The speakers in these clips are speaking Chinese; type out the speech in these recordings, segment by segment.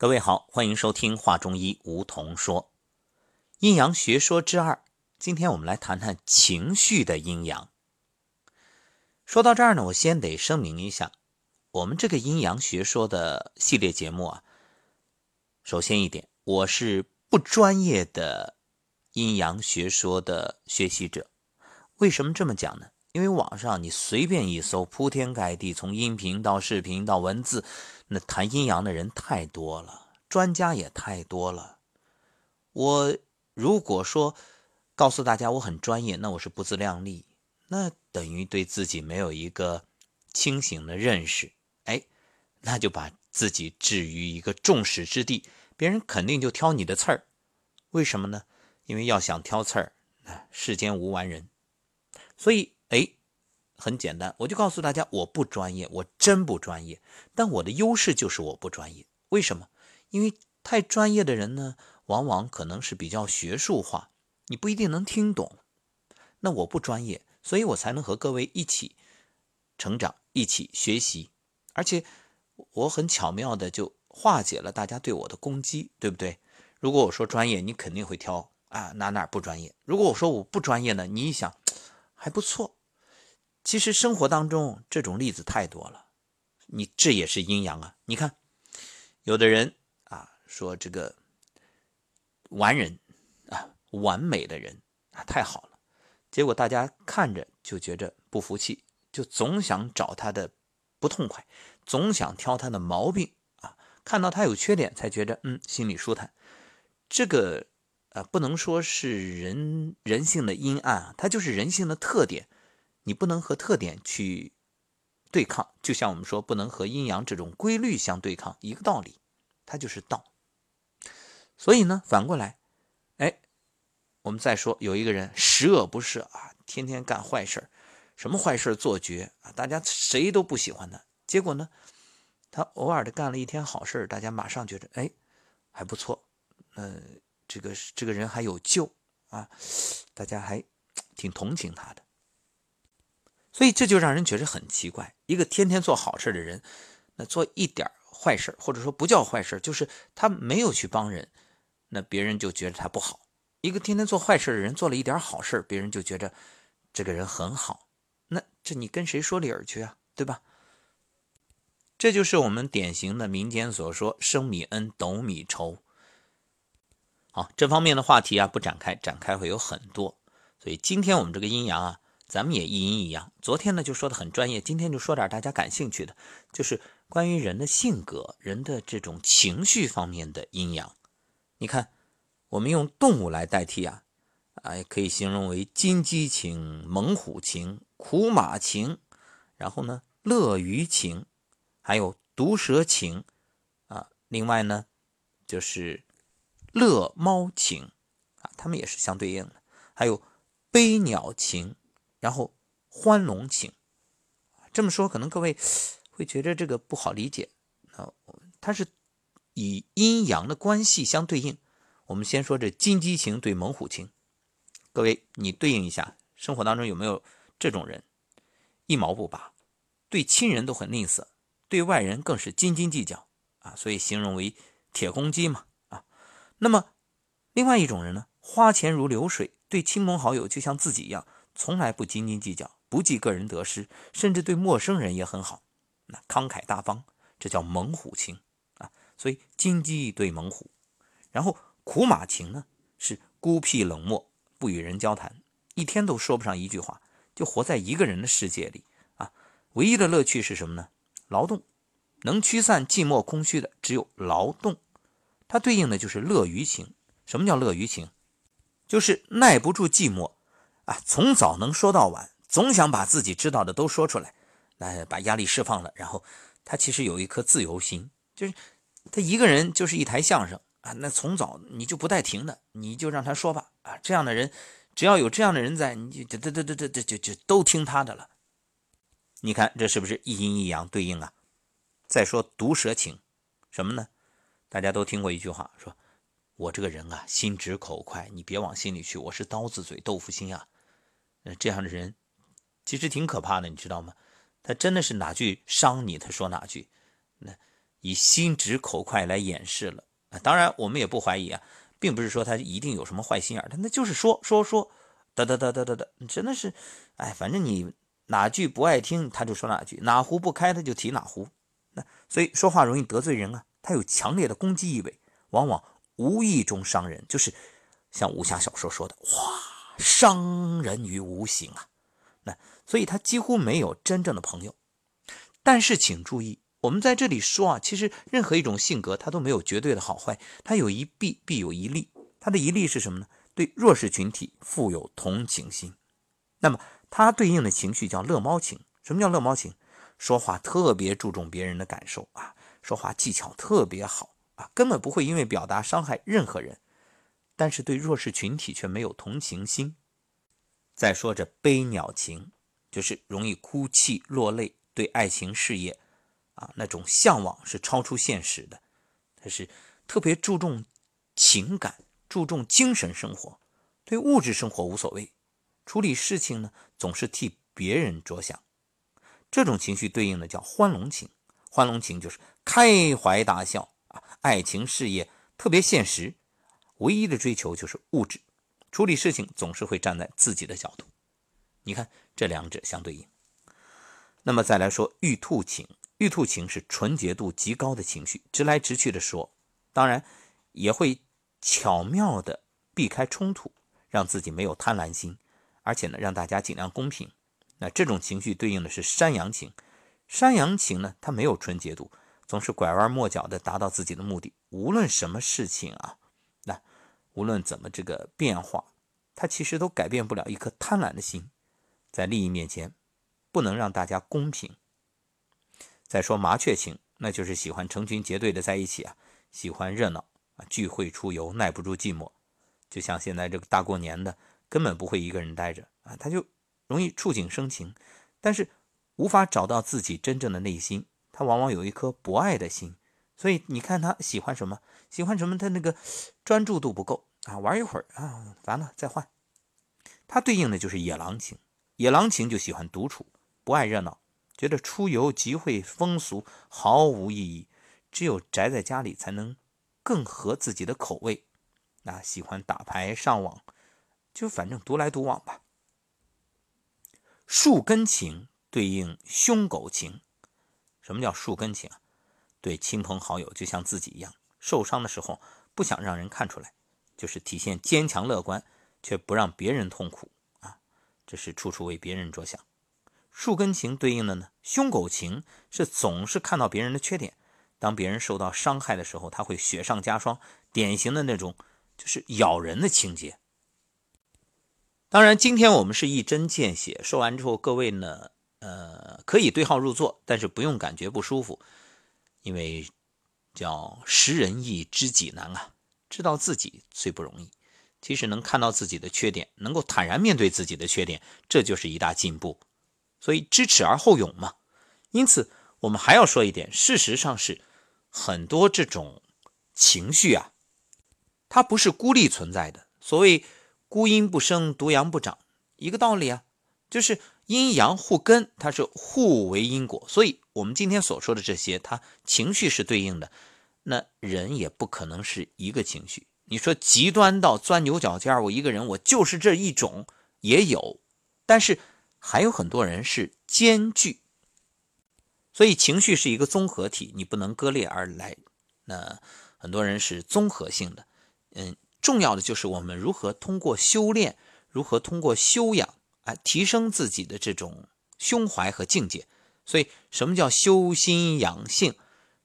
各位好，欢迎收听《话中医》，梧桐说阴阳学说之二。今天我们来谈谈情绪的阴阳。说到这儿呢，我先得声明一下，我们这个阴阳学说的系列节目啊，首先一点，我是不专业的阴阳学说的学习者。为什么这么讲呢？因为网上你随便一搜，铺天盖地，从音频到视频到文字。那谈阴阳的人太多了，专家也太多了。我如果说告诉大家我很专业，那我是不自量力，那等于对自己没有一个清醒的认识。哎，那就把自己置于一个众矢之的，别人肯定就挑你的刺儿。为什么呢？因为要想挑刺儿，世间无完人。所以，哎。很简单，我就告诉大家，我不专业，我真不专业。但我的优势就是我不专业。为什么？因为太专业的人呢，往往可能是比较学术化，你不一定能听懂。那我不专业，所以我才能和各位一起成长，一起学习。而且我很巧妙的就化解了大家对我的攻击，对不对？如果我说专业，你肯定会挑啊哪哪不专业。如果我说我不专业呢，你一想还不错。其实生活当中这种例子太多了，你这也是阴阳啊。你看，有的人啊说这个完人啊，完美的人啊太好了，结果大家看着就觉着不服气，就总想找他的不痛快，总想挑他的毛病啊，看到他有缺点才觉着嗯心里舒坦。这个啊不能说是人人性的阴暗啊，它就是人性的特点。你不能和特点去对抗，就像我们说不能和阴阳这种规律相对抗，一个道理，它就是道。所以呢，反过来，哎，我们再说有一个人十恶不赦啊，天天干坏事什么坏事做绝啊，大家谁都不喜欢他。结果呢，他偶尔的干了一天好事大家马上觉得哎还不错，呃，这个这个人还有救啊，大家还挺同情他的。所以这就让人觉得很奇怪：一个天天做好事的人，那做一点坏事，或者说不叫坏事，就是他没有去帮人，那别人就觉得他不好；一个天天做坏事的人，做了一点好事，别人就觉得这个人很好。那这你跟谁说理去啊？对吧？这就是我们典型的民间所说“升米恩，斗米仇”。好，这方面的话题啊，不展开，展开会有很多。所以今天我们这个阴阳啊。咱们也一阴一阳。昨天呢就说的很专业，今天就说点大家感兴趣的，就是关于人的性格、人的这种情绪方面的阴阳。你看，我们用动物来代替啊，啊，也可以形容为金鸡情、猛虎情、苦马情，然后呢，乐鱼情，还有毒蛇情，啊，另外呢，就是乐猫情，啊，它们也是相对应的，还有悲鸟情。然后欢龙情，这么说可能各位会觉得这个不好理解啊。它是以阴阳的关系相对应。我们先说这金鸡情对猛虎情，各位你对应一下，生活当中有没有这种人？一毛不拔，对亲人都很吝啬，对外人更是斤斤计较啊。所以形容为铁公鸡嘛啊。那么另外一种人呢，花钱如流水，对亲朋好友就像自己一样。从来不斤斤计较，不计个人得失，甚至对陌生人也很好，那慷慨大方，这叫猛虎情啊。所以金鸡对猛虎，然后苦马情呢是孤僻冷漠，不与人交谈，一天都说不上一句话，就活在一个人的世界里啊。唯一的乐趣是什么呢？劳动，能驱散寂寞空虚的只有劳动。它对应的就是乐于情。什么叫乐于情？就是耐不住寂寞。啊，从早能说到晚，总想把自己知道的都说出来，来把压力释放了。然后他其实有一颗自由心，就是他一个人就是一台相声啊。那从早你就不带停的，你就让他说吧。啊，这样的人，只要有这样的人在，你就得得得得得就就都听他的了。你看这是不是一阴一阳对应啊？再说毒舌情，什么呢？大家都听过一句话，说我这个人啊，心直口快，你别往心里去，我是刀子嘴豆腐心啊。这样的人其实挺可怕的，你知道吗？他真的是哪句伤你，他说哪句。那以心直口快来掩饰了啊。当然，我们也不怀疑啊，并不是说他一定有什么坏心眼他那就是说说说，哒哒哒哒哒哒，真的是，哎，反正你哪句不爱听，他就说哪句，哪壶不开他就提哪壶。那所以说话容易得罪人啊，他有强烈的攻击意味，往往无意中伤人，就是像武侠小说说的，哇，伤人于无形啊。那所以他几乎没有真正的朋友。但是请注意，我们在这里说啊，其实任何一种性格，它都没有绝对的好坏，它有一弊必有一利。它的一利是什么呢？对弱势群体富有同情心。那么它对应的情绪叫乐猫情。什么叫乐猫情？说话特别注重别人的感受啊，说话技巧特别好啊，根本不会因为表达伤害任何人。但是对弱势群体却没有同情心。再说这悲鸟情，就是容易哭泣落泪。对爱情事业，啊，那种向往是超出现实的，他是特别注重情感，注重精神生活，对物质生活无所谓，处理事情呢总是替别人着想，这种情绪对应的叫欢龙情，欢龙情就是开怀大笑啊，爱情事业特别现实，唯一的追求就是物质，处理事情总是会站在自己的角度，你看这两者相对应。那么再来说玉兔情，玉兔情是纯洁度极高的情绪，直来直去的说，当然也会巧妙的避开冲突，让自己没有贪婪心，而且呢让大家尽量公平。那这种情绪对应的是山羊情，山羊情呢它没有纯洁度，总是拐弯抹角的达到自己的目的，无论什么事情啊，无论怎么这个变化，它其实都改变不了一颗贪婪的心，在利益面前。不能让大家公平。再说麻雀情，那就是喜欢成群结队的在一起啊，喜欢热闹啊，聚会出游，耐不住寂寞。就像现在这个大过年的，根本不会一个人待着啊，他就容易触景生情，但是无法找到自己真正的内心。他往往有一颗博爱的心，所以你看他喜欢什么，喜欢什么，他那个专注度不够啊，玩一会儿啊，完了再换。他对应的就是野狼情，野狼情就喜欢独处。不爱热闹，觉得出游集会风俗毫无意义，只有宅在家里才能更合自己的口味。那喜欢打牌上网，就反正独来独往吧。树根情对应凶狗情，什么叫树根情？对亲朋好友就像自己一样，受伤的时候不想让人看出来，就是体现坚强乐观，却不让别人痛苦啊，这是处处为别人着想。树根情对应的呢，凶狗情是总是看到别人的缺点，当别人受到伤害的时候，他会雪上加霜，典型的那种就是咬人的情节。当然，今天我们是一针见血，说完之后，各位呢，呃，可以对号入座，但是不用感觉不舒服，因为叫识人易知己难啊，知道自己最不容易。其实能看到自己的缺点，能够坦然面对自己的缺点，这就是一大进步。所以知耻而后勇嘛，因此我们还要说一点，事实上是很多这种情绪啊，它不是孤立存在的。所谓孤阴不生，独阳不长，一个道理啊，就是阴阳互根，它是互为因果。所以我们今天所说的这些，它情绪是对应的，那人也不可能是一个情绪。你说极端到钻牛角尖我一个人我就是这一种也有，但是。还有很多人是兼具，所以情绪是一个综合体，你不能割裂而来。那很多人是综合性的，嗯，重要的就是我们如何通过修炼，如何通过修养，哎，提升自己的这种胸怀和境界。所以，什么叫修心养性？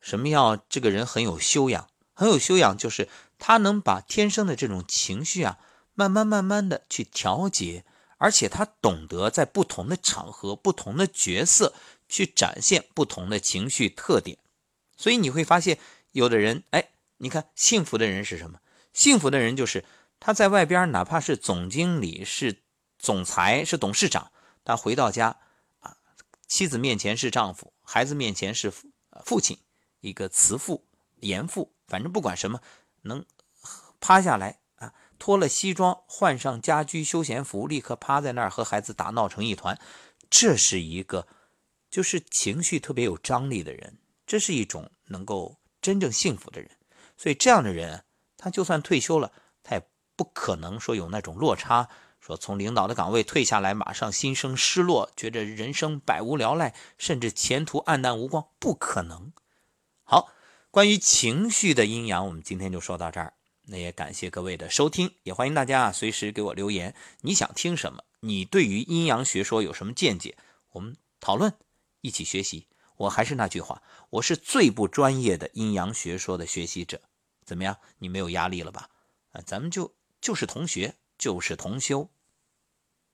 什么要这个人很有修养？很有修养就是他能把天生的这种情绪啊，慢慢慢慢的去调节。而且他懂得在不同的场合、不同的角色去展现不同的情绪特点，所以你会发现，有的人，哎，你看幸福的人是什么？幸福的人就是他在外边，哪怕是总经理、是总裁、是董事长，他回到家啊，妻子面前是丈夫，孩子面前是父亲，一个慈父、严父，反正不管什么，能趴下来啊。脱了西装，换上家居休闲服，立刻趴在那儿和孩子打闹成一团。这是一个，就是情绪特别有张力的人。这是一种能够真正幸福的人。所以这样的人，他就算退休了，他也不可能说有那种落差，说从领导的岗位退下来，马上心生失落，觉得人生百无聊赖，甚至前途黯淡无光，不可能。关于情绪的阴阳，我们今天就说到这儿。那也感谢各位的收听，也欢迎大家啊随时给我留言，你想听什么？你对于阴阳学说有什么见解？我们讨论，一起学习。我还是那句话，我是最不专业的阴阳学说的学习者。怎么样？你没有压力了吧？啊，咱们就就是同学，就是同修。